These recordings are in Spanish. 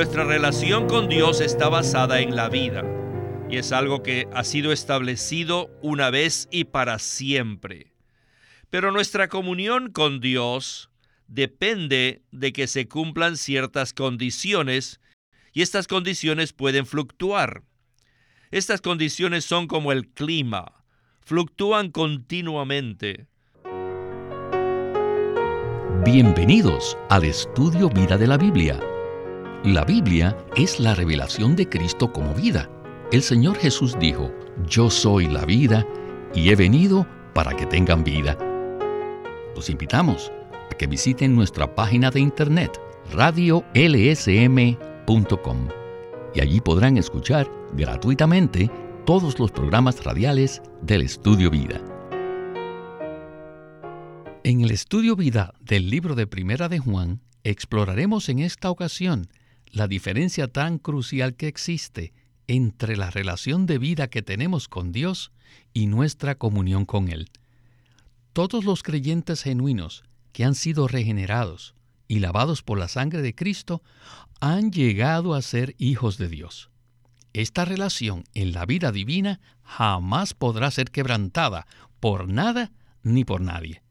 Nuestra relación con Dios está basada en la vida y es algo que ha sido establecido una vez y para siempre. Pero nuestra comunión con Dios depende de que se cumplan ciertas condiciones y estas condiciones pueden fluctuar. Estas condiciones son como el clima, fluctúan continuamente. Bienvenidos al estudio Vida de la Biblia. La Biblia es la revelación de Cristo como vida. El Señor Jesús dijo, Yo soy la vida y he venido para que tengan vida. Los invitamos a que visiten nuestra página de internet radiolsm.com y allí podrán escuchar gratuitamente todos los programas radiales del Estudio Vida. En el Estudio Vida del libro de Primera de Juan, exploraremos en esta ocasión la diferencia tan crucial que existe entre la relación de vida que tenemos con Dios y nuestra comunión con Él. Todos los creyentes genuinos que han sido regenerados y lavados por la sangre de Cristo han llegado a ser hijos de Dios. Esta relación en la vida divina jamás podrá ser quebrantada por nada ni por nadie.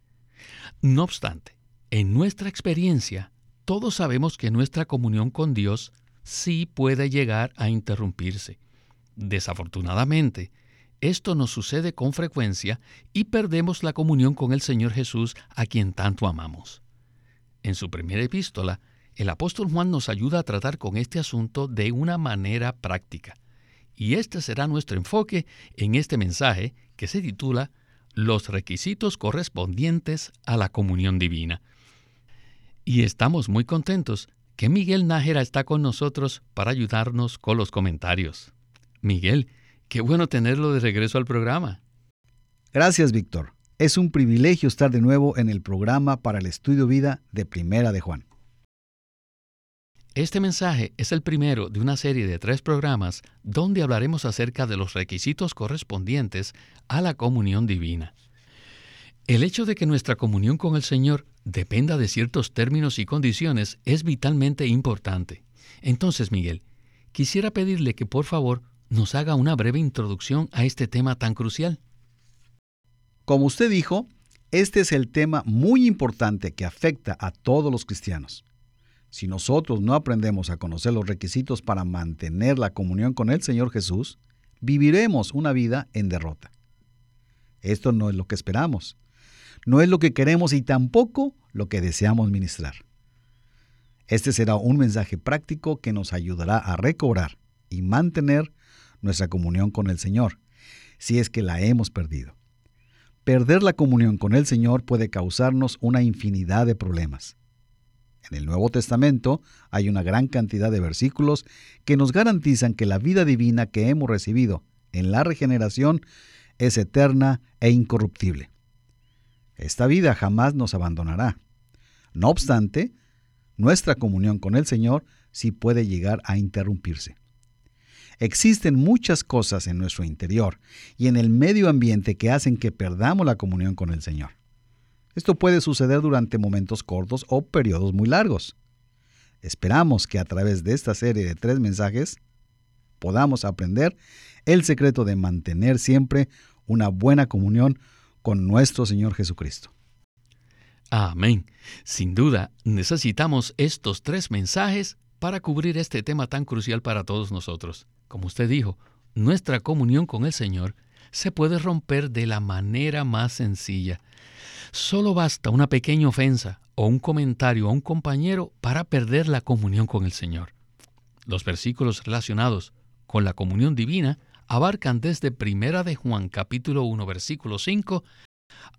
No obstante, en nuestra experiencia, todos sabemos que nuestra comunión con Dios sí puede llegar a interrumpirse. Desafortunadamente, esto nos sucede con frecuencia y perdemos la comunión con el Señor Jesús a quien tanto amamos. En su primera epístola, el apóstol Juan nos ayuda a tratar con este asunto de una manera práctica. Y este será nuestro enfoque en este mensaje que se titula Los requisitos correspondientes a la comunión divina. Y estamos muy contentos que Miguel Nájera está con nosotros para ayudarnos con los comentarios. Miguel, qué bueno tenerlo de regreso al programa. Gracias, Víctor. Es un privilegio estar de nuevo en el programa para el estudio vida de Primera de Juan. Este mensaje es el primero de una serie de tres programas donde hablaremos acerca de los requisitos correspondientes a la comunión divina. El hecho de que nuestra comunión con el Señor dependa de ciertos términos y condiciones es vitalmente importante. Entonces, Miguel, quisiera pedirle que por favor nos haga una breve introducción a este tema tan crucial. Como usted dijo, este es el tema muy importante que afecta a todos los cristianos. Si nosotros no aprendemos a conocer los requisitos para mantener la comunión con el Señor Jesús, viviremos una vida en derrota. Esto no es lo que esperamos, no es lo que queremos y tampoco lo que deseamos ministrar. Este será un mensaje práctico que nos ayudará a recobrar y mantener nuestra comunión con el Señor, si es que la hemos perdido. Perder la comunión con el Señor puede causarnos una infinidad de problemas. En el Nuevo Testamento hay una gran cantidad de versículos que nos garantizan que la vida divina que hemos recibido en la regeneración es eterna e incorruptible. Esta vida jamás nos abandonará. No obstante, nuestra comunión con el Señor sí puede llegar a interrumpirse. Existen muchas cosas en nuestro interior y en el medio ambiente que hacen que perdamos la comunión con el Señor. Esto puede suceder durante momentos cortos o periodos muy largos. Esperamos que a través de esta serie de tres mensajes podamos aprender el secreto de mantener siempre una buena comunión con nuestro Señor Jesucristo. Amén. Sin duda, necesitamos estos tres mensajes para cubrir este tema tan crucial para todos nosotros. Como usted dijo, nuestra comunión con el Señor se puede romper de la manera más sencilla. Solo basta una pequeña ofensa o un comentario a un compañero para perder la comunión con el Señor. Los versículos relacionados con la comunión divina abarcan desde Primera de Juan capítulo 1 versículo 5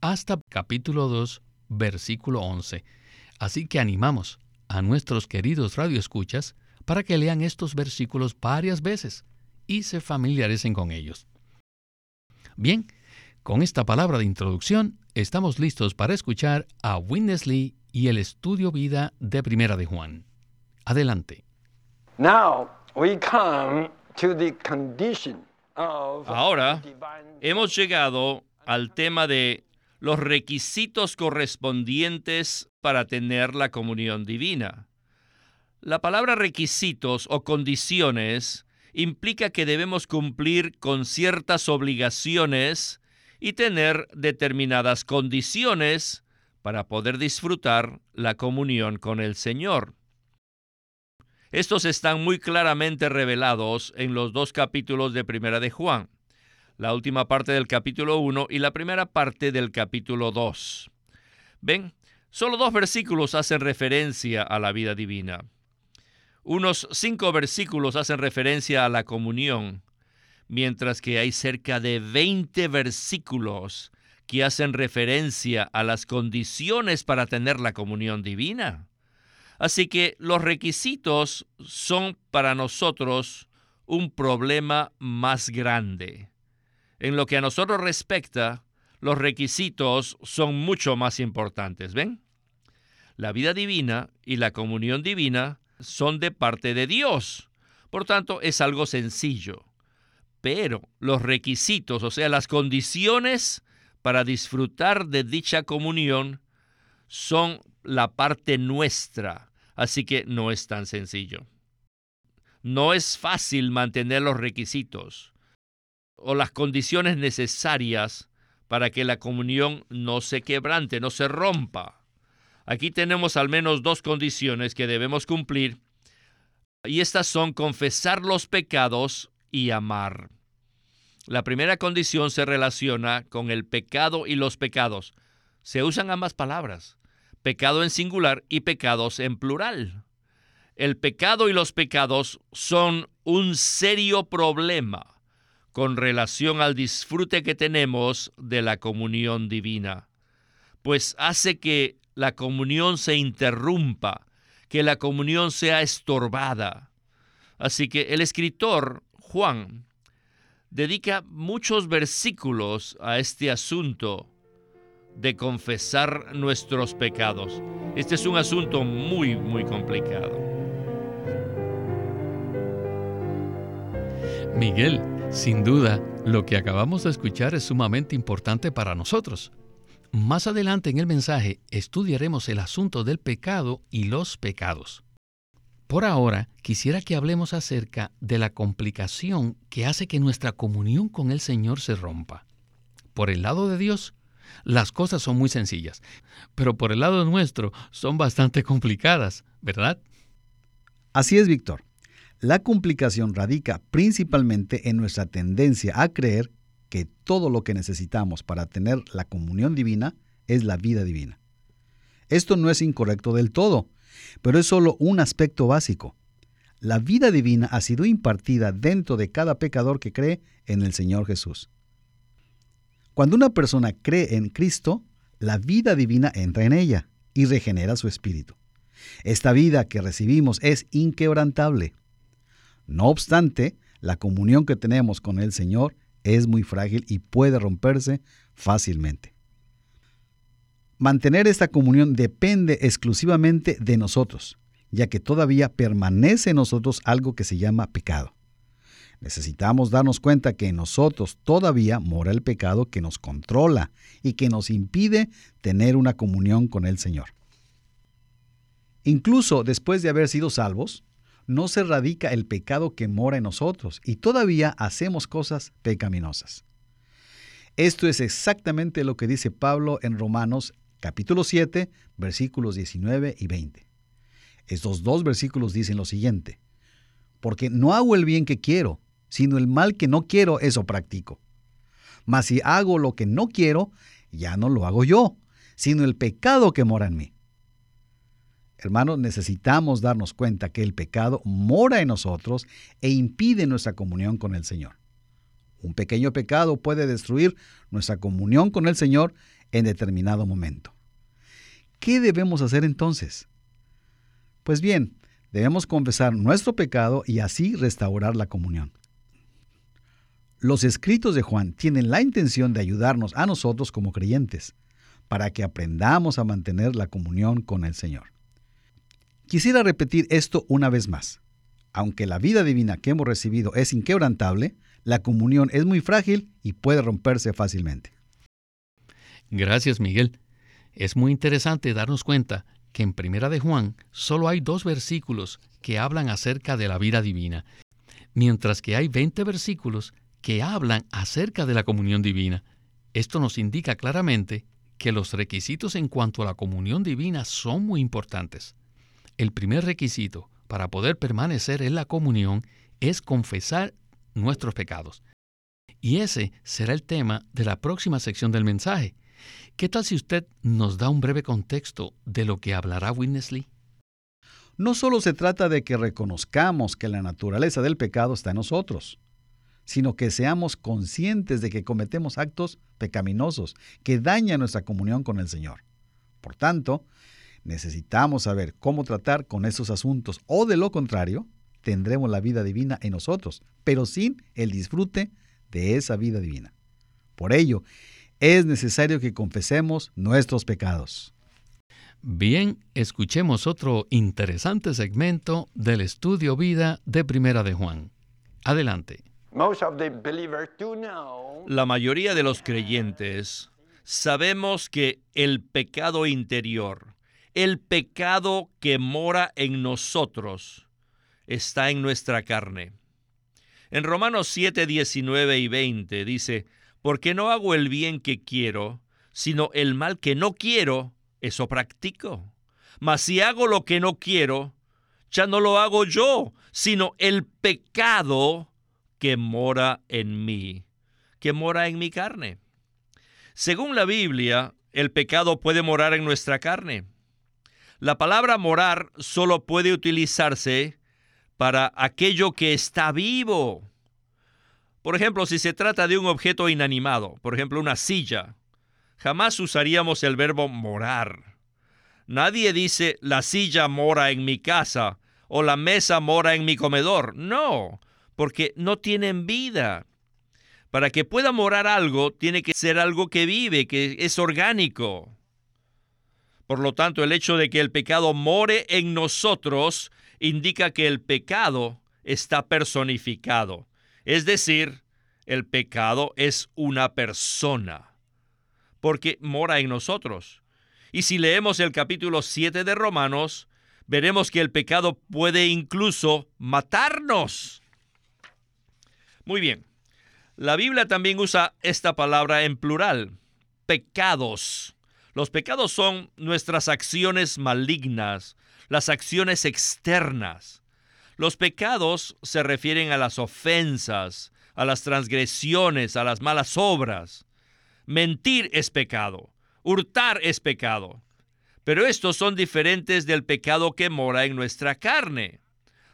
hasta capítulo 2 versículo 11. Así que animamos a nuestros queridos radioescuchas para que lean estos versículos varias veces y se familiaricen con ellos. Bien, con esta palabra de introducción, estamos listos para escuchar a Winnesley y el estudio vida de Primera de Juan. Adelante. Ahora hemos llegado al tema de los requisitos correspondientes para tener la comunión divina. La palabra requisitos o condiciones implica que debemos cumplir con ciertas obligaciones y tener determinadas condiciones para poder disfrutar la comunión con el Señor. Estos están muy claramente revelados en los dos capítulos de Primera de Juan, la última parte del capítulo 1 y la primera parte del capítulo 2. Ven, solo dos versículos hacen referencia a la vida divina. Unos cinco versículos hacen referencia a la comunión, mientras que hay cerca de 20 versículos que hacen referencia a las condiciones para tener la comunión divina. Así que los requisitos son para nosotros un problema más grande. En lo que a nosotros respecta, los requisitos son mucho más importantes, ¿ven? La vida divina y la comunión divina son de parte de Dios. Por tanto, es algo sencillo. Pero los requisitos, o sea, las condiciones para disfrutar de dicha comunión, son la parte nuestra, Así que no es tan sencillo. No es fácil mantener los requisitos o las condiciones necesarias para que la comunión no se quebrante, no se rompa. Aquí tenemos al menos dos condiciones que debemos cumplir y estas son confesar los pecados y amar. La primera condición se relaciona con el pecado y los pecados. Se usan ambas palabras pecado en singular y pecados en plural. El pecado y los pecados son un serio problema con relación al disfrute que tenemos de la comunión divina, pues hace que la comunión se interrumpa, que la comunión sea estorbada. Así que el escritor Juan dedica muchos versículos a este asunto de confesar nuestros pecados. Este es un asunto muy, muy complicado. Miguel, sin duda, lo que acabamos de escuchar es sumamente importante para nosotros. Más adelante en el mensaje estudiaremos el asunto del pecado y los pecados. Por ahora, quisiera que hablemos acerca de la complicación que hace que nuestra comunión con el Señor se rompa. Por el lado de Dios, las cosas son muy sencillas, pero por el lado nuestro son bastante complicadas, ¿verdad? Así es, Víctor. La complicación radica principalmente en nuestra tendencia a creer que todo lo que necesitamos para tener la comunión divina es la vida divina. Esto no es incorrecto del todo, pero es solo un aspecto básico. La vida divina ha sido impartida dentro de cada pecador que cree en el Señor Jesús. Cuando una persona cree en Cristo, la vida divina entra en ella y regenera su espíritu. Esta vida que recibimos es inquebrantable. No obstante, la comunión que tenemos con el Señor es muy frágil y puede romperse fácilmente. Mantener esta comunión depende exclusivamente de nosotros, ya que todavía permanece en nosotros algo que se llama pecado. Necesitamos darnos cuenta que en nosotros todavía mora el pecado que nos controla y que nos impide tener una comunión con el Señor. Incluso después de haber sido salvos, no se radica el pecado que mora en nosotros y todavía hacemos cosas pecaminosas. Esto es exactamente lo que dice Pablo en Romanos capítulo 7, versículos 19 y 20. Estos dos versículos dicen lo siguiente, porque no hago el bien que quiero, sino el mal que no quiero, eso practico. Mas si hago lo que no quiero, ya no lo hago yo, sino el pecado que mora en mí. Hermanos, necesitamos darnos cuenta que el pecado mora en nosotros e impide nuestra comunión con el Señor. Un pequeño pecado puede destruir nuestra comunión con el Señor en determinado momento. ¿Qué debemos hacer entonces? Pues bien, debemos confesar nuestro pecado y así restaurar la comunión. Los escritos de Juan tienen la intención de ayudarnos a nosotros como creyentes, para que aprendamos a mantener la comunión con el Señor. Quisiera repetir esto una vez más. Aunque la vida divina que hemos recibido es inquebrantable, la comunión es muy frágil y puede romperse fácilmente. Gracias, Miguel. Es muy interesante darnos cuenta que en Primera de Juan solo hay dos versículos que hablan acerca de la vida divina, mientras que hay 20 versículos que hablan acerca de la comunión divina. Esto nos indica claramente que los requisitos en cuanto a la comunión divina son muy importantes. El primer requisito para poder permanecer en la comunión es confesar nuestros pecados. Y ese será el tema de la próxima sección del mensaje. ¿Qué tal si usted nos da un breve contexto de lo que hablará Witness Lee? No solo se trata de que reconozcamos que la naturaleza del pecado está en nosotros, sino que seamos conscientes de que cometemos actos pecaminosos que dañan nuestra comunión con el Señor. Por tanto, necesitamos saber cómo tratar con esos asuntos o de lo contrario, tendremos la vida divina en nosotros, pero sin el disfrute de esa vida divina. Por ello, es necesario que confesemos nuestros pecados. Bien, escuchemos otro interesante segmento del estudio vida de Primera de Juan. Adelante. La mayoría de los creyentes sabemos que el pecado interior, el pecado que mora en nosotros, está en nuestra carne. En Romanos 7, 19 y 20 dice, porque no hago el bien que quiero, sino el mal que no quiero, eso practico. Mas si hago lo que no quiero, ya no lo hago yo, sino el pecado que mora en mí, que mora en mi carne. Según la Biblia, el pecado puede morar en nuestra carne. La palabra morar solo puede utilizarse para aquello que está vivo. Por ejemplo, si se trata de un objeto inanimado, por ejemplo una silla, jamás usaríamos el verbo morar. Nadie dice la silla mora en mi casa o la mesa mora en mi comedor. No, porque no tienen vida. Para que pueda morar algo, tiene que ser algo que vive, que es orgánico. Por lo tanto, el hecho de que el pecado more en nosotros indica que el pecado está personificado. Es decir, el pecado es una persona, porque mora en nosotros. Y si leemos el capítulo 7 de Romanos, veremos que el pecado puede incluso matarnos. Muy bien. La Biblia también usa esta palabra en plural, pecados. Los pecados son nuestras acciones malignas, las acciones externas. Los pecados se refieren a las ofensas, a las transgresiones, a las malas obras. Mentir es pecado, hurtar es pecado. Pero estos son diferentes del pecado que mora en nuestra carne.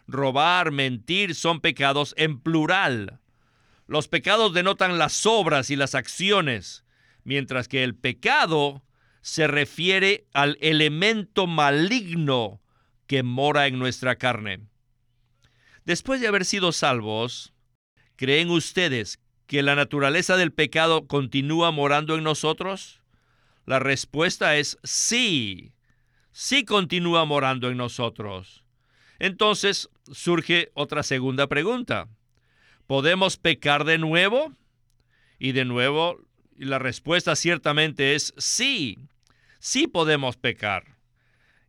Robar, mentir son pecados en plural. Los pecados denotan las obras y las acciones, mientras que el pecado se refiere al elemento maligno que mora en nuestra carne. Después de haber sido salvos, ¿creen ustedes que la naturaleza del pecado continúa morando en nosotros? La respuesta es sí, sí continúa morando en nosotros. Entonces surge otra segunda pregunta. ¿Podemos pecar de nuevo? Y de nuevo, la respuesta ciertamente es sí, sí podemos pecar.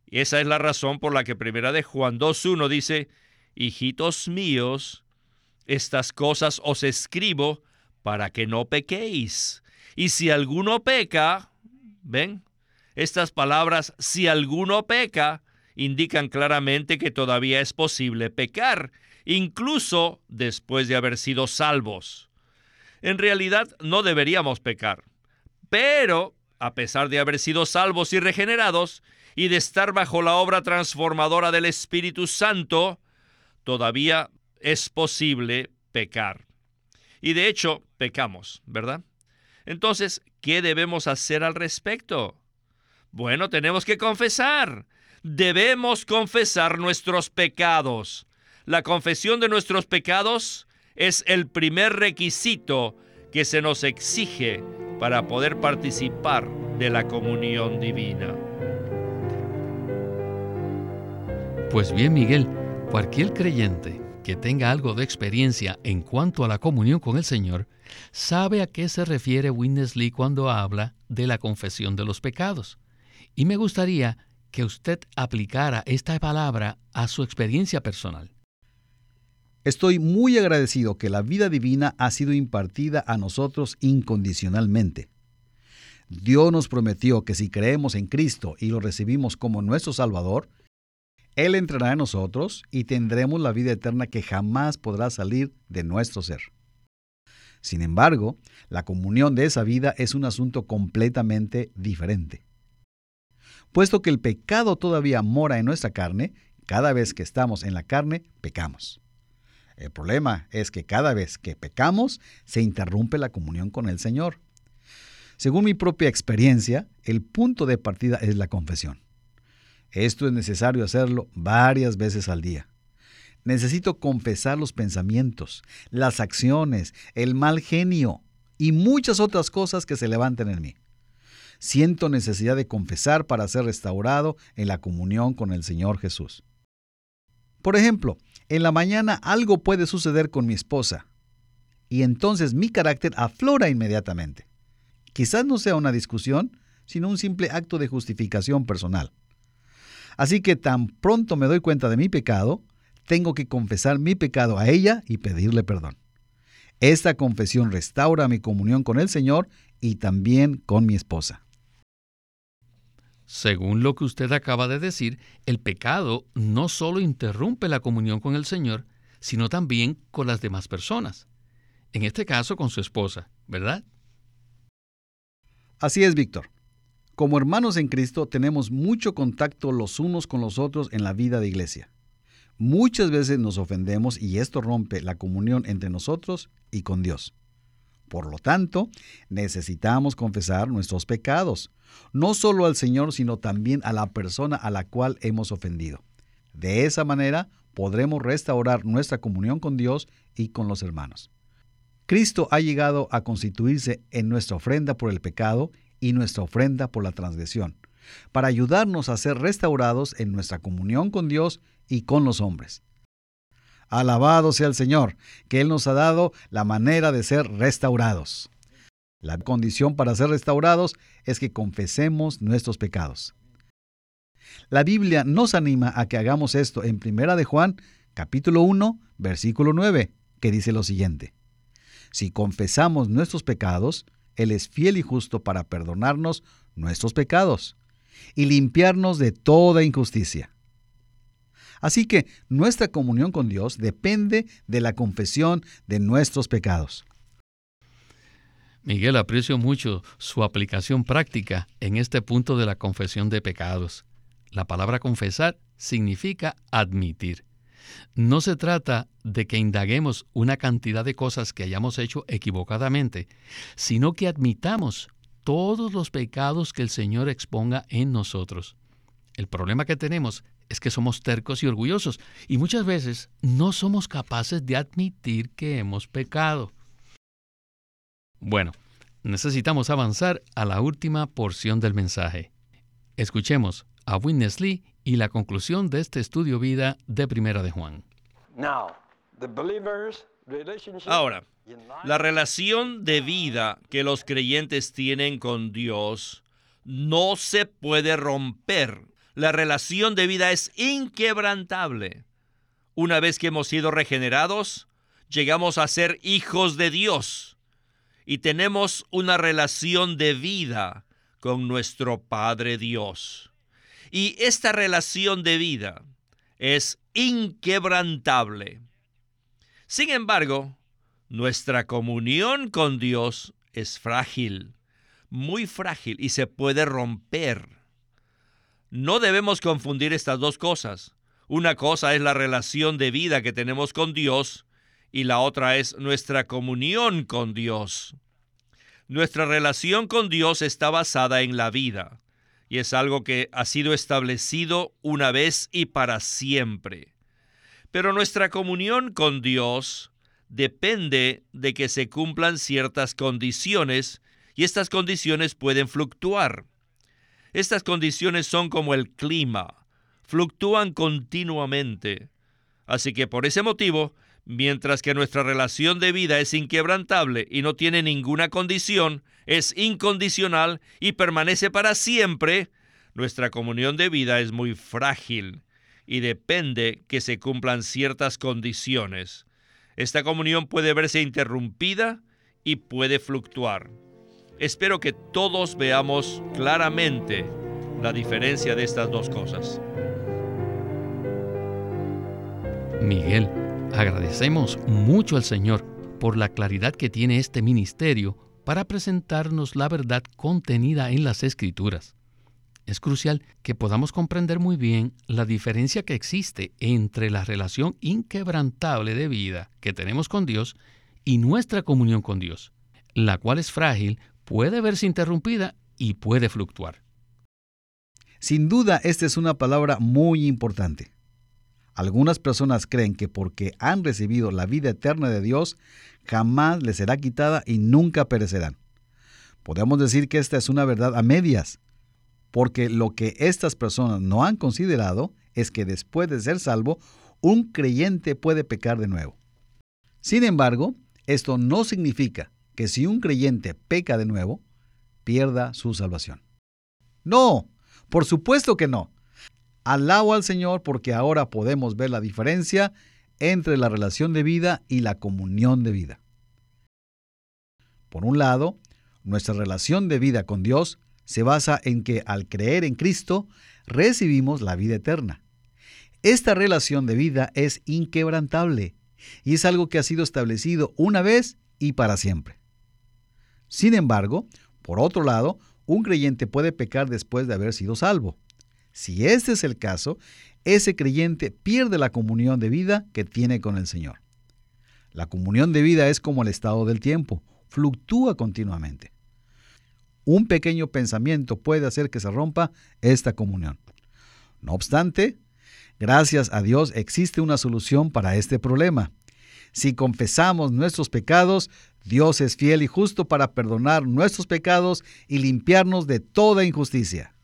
Y esa es la razón por la que primera de Juan 2.1 dice, hijitos míos, estas cosas os escribo para que no pequéis. Y si alguno peca, ven, estas palabras, si alguno peca, indican claramente que todavía es posible pecar, incluso después de haber sido salvos. En realidad no deberíamos pecar, pero a pesar de haber sido salvos y regenerados, y de estar bajo la obra transformadora del Espíritu Santo, todavía es posible pecar. Y de hecho, pecamos, ¿verdad? Entonces, ¿qué debemos hacer al respecto? Bueno, tenemos que confesar. Debemos confesar nuestros pecados. La confesión de nuestros pecados es el primer requisito que se nos exige para poder participar de la comunión divina. Pues bien, Miguel, cualquier creyente que tenga algo de experiencia en cuanto a la comunión con el Señor, sabe a qué se refiere Witness Lee cuando habla de la confesión de los pecados. Y me gustaría que usted aplicara esta palabra a su experiencia personal. Estoy muy agradecido que la vida divina ha sido impartida a nosotros incondicionalmente. Dios nos prometió que si creemos en Cristo y lo recibimos como nuestro Salvador, Él entrará en nosotros y tendremos la vida eterna que jamás podrá salir de nuestro ser. Sin embargo, la comunión de esa vida es un asunto completamente diferente. Puesto que el pecado todavía mora en nuestra carne, cada vez que estamos en la carne, pecamos. El problema es que cada vez que pecamos, se interrumpe la comunión con el Señor. Según mi propia experiencia, el punto de partida es la confesión. Esto es necesario hacerlo varias veces al día. Necesito confesar los pensamientos, las acciones, el mal genio y muchas otras cosas que se levanten en mí. Siento necesidad de confesar para ser restaurado en la comunión con el Señor Jesús. Por ejemplo, en la mañana algo puede suceder con mi esposa y entonces mi carácter aflora inmediatamente. Quizás no sea una discusión, sino un simple acto de justificación personal. Así que tan pronto me doy cuenta de mi pecado, tengo que confesar mi pecado a ella y pedirle perdón. Esta confesión restaura mi comunión con el Señor y también con mi esposa. Según lo que usted acaba de decir, el pecado no solo interrumpe la comunión con el Señor, sino también con las demás personas. En este caso con su esposa, ¿verdad? Así es, Víctor. Como hermanos en Cristo tenemos mucho contacto los unos con los otros en la vida de iglesia. Muchas veces nos ofendemos y esto rompe la comunión entre nosotros y con Dios. Por lo tanto, necesitamos confesar nuestros pecados, no solo al Señor, sino también a la persona a la cual hemos ofendido. De esa manera podremos restaurar nuestra comunión con Dios y con los hermanos. Cristo ha llegado a constituirse en nuestra ofrenda por el pecado y nuestra ofrenda por la transgresión, para ayudarnos a ser restaurados en nuestra comunión con Dios y con los hombres. Alabado sea el Señor, que Él nos ha dado la manera de ser restaurados. La condición para ser restaurados es que confesemos nuestros pecados. La Biblia nos anima a que hagamos esto en Primera de Juan, capítulo 1, versículo 9, que dice lo siguiente: Si confesamos nuestros pecados, él es fiel y justo para perdonarnos nuestros pecados y limpiarnos de toda injusticia. Así que nuestra comunión con Dios depende de la confesión de nuestros pecados. Miguel, aprecio mucho su aplicación práctica en este punto de la confesión de pecados. La palabra confesar significa admitir. No se trata de que indaguemos una cantidad de cosas que hayamos hecho equivocadamente, sino que admitamos todos los pecados que el Señor exponga en nosotros. El problema que tenemos es que somos tercos y orgullosos y muchas veces no somos capaces de admitir que hemos pecado. Bueno, necesitamos avanzar a la última porción del mensaje. Escuchemos a Witness Lee y la conclusión de este estudio vida de Primera de Juan. Ahora, la relación de vida que los creyentes tienen con Dios no se puede romper la relación de vida es inquebrantable. Una vez que hemos sido regenerados, llegamos a ser hijos de Dios y tenemos una relación de vida con nuestro Padre Dios. Y esta relación de vida es inquebrantable. Sin embargo, nuestra comunión con Dios es frágil, muy frágil y se puede romper. No debemos confundir estas dos cosas. Una cosa es la relación de vida que tenemos con Dios y la otra es nuestra comunión con Dios. Nuestra relación con Dios está basada en la vida y es algo que ha sido establecido una vez y para siempre. Pero nuestra comunión con Dios depende de que se cumplan ciertas condiciones y estas condiciones pueden fluctuar. Estas condiciones son como el clima, fluctúan continuamente. Así que por ese motivo, mientras que nuestra relación de vida es inquebrantable y no tiene ninguna condición, es incondicional y permanece para siempre, Nuestra comunión de vida es muy frágil y depende que se cumplan ciertas condiciones. Esta comunión puede verse interrumpida y puede fluctuar. Espero que todos veamos claramente la diferencia de estas dos cosas. Miguel, agradecemos mucho al Señor por la claridad que tiene este ministerio para presentarnos la verdad contenida en las Escrituras. Es crucial que podamos comprender muy bien la diferencia que existe entre la relación inquebrantable de vida que tenemos con Dios y nuestra comunión con Dios, la cual es frágil, puede verse interrumpida y puede fluctuar. Sin duda, esta es una palabra muy importante. Algunas personas creen que porque han recibido la vida eterna de Dios, jamás les será quitada y nunca perecerán. Podemos decir que esta es una verdad a medias, porque lo que estas personas no han considerado es que después de ser salvo, un creyente puede pecar de nuevo. Sin embargo, esto no significa que si un creyente peca de nuevo, pierda su salvación. No, por supuesto que no. Alabo al Señor porque ahora podemos ver la diferencia entre la relación de vida y la comunión de vida. Por un lado, nuestra relación de vida con Dios se basa en que al creer en Cristo recibimos la vida eterna. Esta relación de vida es inquebrantable y es algo que ha sido establecido una vez y para siempre. Sin embargo, por otro lado, un creyente puede pecar después de haber sido salvo. Si este es el caso, ese creyente pierde la comunión de vida que tiene con el Señor. La comunión de vida es como el estado del tiempo, fluctúa continuamente. Un pequeño pensamiento puede hacer que se rompa esta comunión. No obstante, gracias a Dios existe una solución para este problema. Si confesamos nuestros pecados, Dios es fiel y justo para perdonar nuestros pecados y limpiarnos de toda injusticia.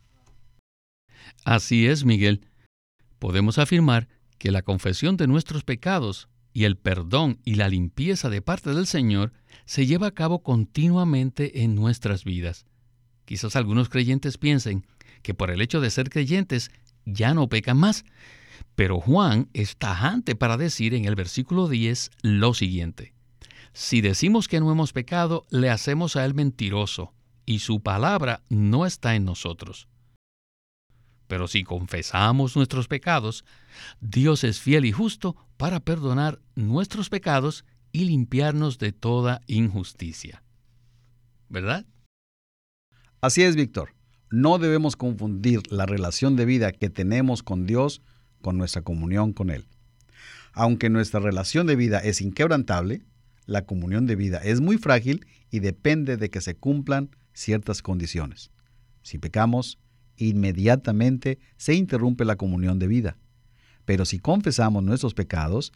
Así es, Miguel. Podemos afirmar que la confesión de nuestros pecados y el perdón y la limpieza de parte del Señor se lleva a cabo continuamente en nuestras vidas. Quizás algunos creyentes piensen que por el hecho de ser creyentes ya no pecan más, pero Juan es tajante para decir en el versículo 10 lo siguiente. Si decimos que no hemos pecado, le hacemos a Él mentiroso, y su palabra no está en nosotros. Pero si confesamos nuestros pecados, Dios es fiel y justo para perdonar nuestros pecados y limpiarnos de toda injusticia. ¿Verdad? Así es, Víctor. No debemos confundir la relación de vida que tenemos con Dios con nuestra comunión con Él. Aunque nuestra relación de vida es inquebrantable, la comunión de vida es muy frágil y depende de que se cumplan ciertas condiciones. Si pecamos, inmediatamente se interrumpe la comunión de vida. Pero si confesamos nuestros pecados,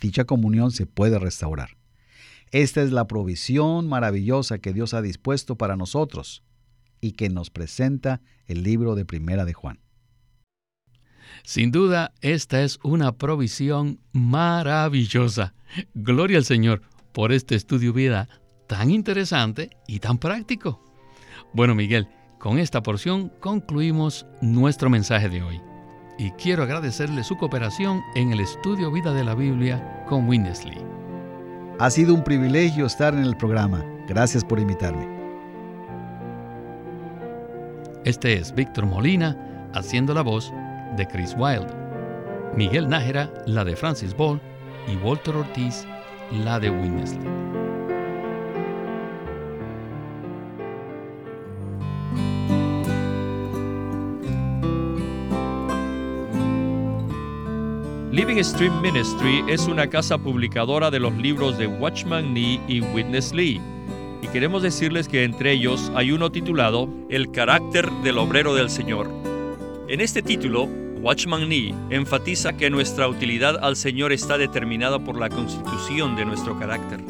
dicha comunión se puede restaurar. Esta es la provisión maravillosa que Dios ha dispuesto para nosotros y que nos presenta el libro de Primera de Juan. Sin duda, esta es una provisión maravillosa. Gloria al Señor por este estudio vida tan interesante y tan práctico. Bueno, Miguel, con esta porción concluimos nuestro mensaje de hoy. Y quiero agradecerle su cooperación en el estudio vida de la Biblia con Winnesley. Ha sido un privilegio estar en el programa. Gracias por invitarme. Este es Víctor Molina haciendo la voz de Chris Wilde, Miguel Nájera la de Francis Ball y Walter Ortiz la de Winnesley. Living Stream Ministry es una casa publicadora de los libros de Watchman Nee y Witness Lee. Y queremos decirles que entre ellos hay uno titulado El carácter del obrero del Señor. En este título, Watchman Nee enfatiza que nuestra utilidad al Señor está determinada por la constitución de nuestro carácter.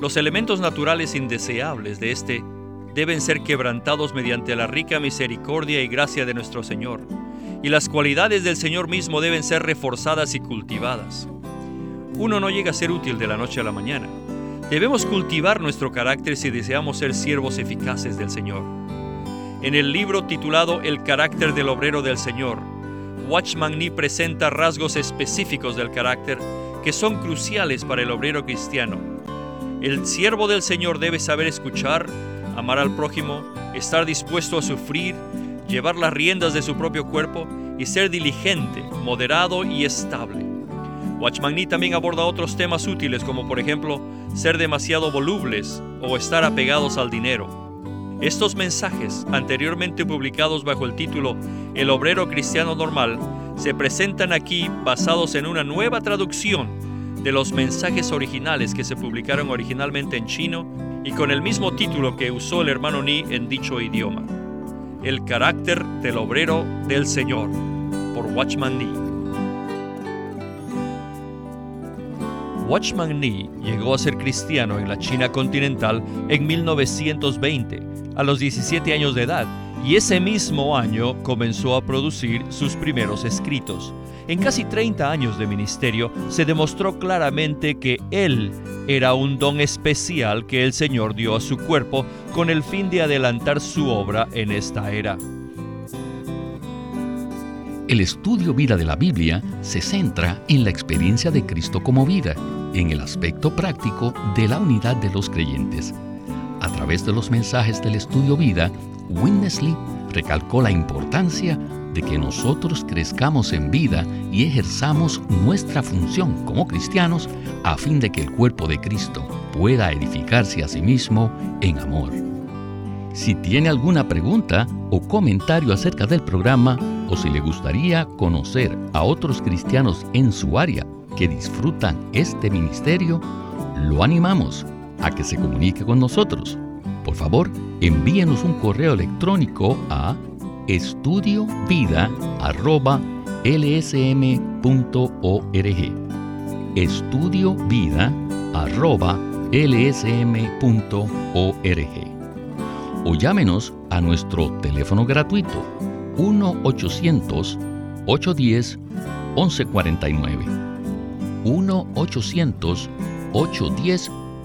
Los elementos naturales indeseables de este deben ser quebrantados mediante la rica misericordia y gracia de nuestro Señor y las cualidades del Señor mismo deben ser reforzadas y cultivadas. Uno no llega a ser útil de la noche a la mañana. Debemos cultivar nuestro carácter si deseamos ser siervos eficaces del Señor. En el libro titulado El carácter del obrero del Señor, Watchman Nee presenta rasgos específicos del carácter que son cruciales para el obrero cristiano. El siervo del Señor debe saber escuchar, amar al prójimo, estar dispuesto a sufrir, llevar las riendas de su propio cuerpo y ser diligente, moderado y estable. Watchman Nee también aborda otros temas útiles como por ejemplo ser demasiado volubles o estar apegados al dinero. Estos mensajes, anteriormente publicados bajo el título El obrero cristiano normal, se presentan aquí basados en una nueva traducción de los mensajes originales que se publicaron originalmente en chino y con el mismo título que usó el hermano Ni en dicho idioma. El carácter del obrero del Señor, por Watchman Nee. Watchman Nee llegó a ser cristiano en la China continental en 1920, a los 17 años de edad, y ese mismo año comenzó a producir sus primeros escritos. En casi 30 años de ministerio se demostró claramente que él era un don especial que el Señor dio a su cuerpo con el fin de adelantar su obra en esta era. El estudio vida de la Biblia se centra en la experiencia de Cristo como vida, en el aspecto práctico de la unidad de los creyentes. A través de los mensajes del estudio vida, Winnesley recalcó la importancia de que nosotros crezcamos en vida y ejerzamos nuestra función como cristianos a fin de que el cuerpo de Cristo pueda edificarse a sí mismo en amor. Si tiene alguna pregunta o comentario acerca del programa o si le gustaría conocer a otros cristianos en su área que disfrutan este ministerio, lo animamos a que se comunique con nosotros. Por favor, envíenos un correo electrónico a estudiovida.lsm.org. Estudiovida.lsm.org. O llámenos a nuestro teléfono gratuito 1-800-810-1149. 1-800-810-1149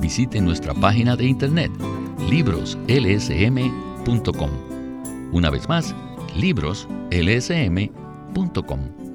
visiten nuestra página de internet libroslsm.com. Una vez más, libroslsm.com.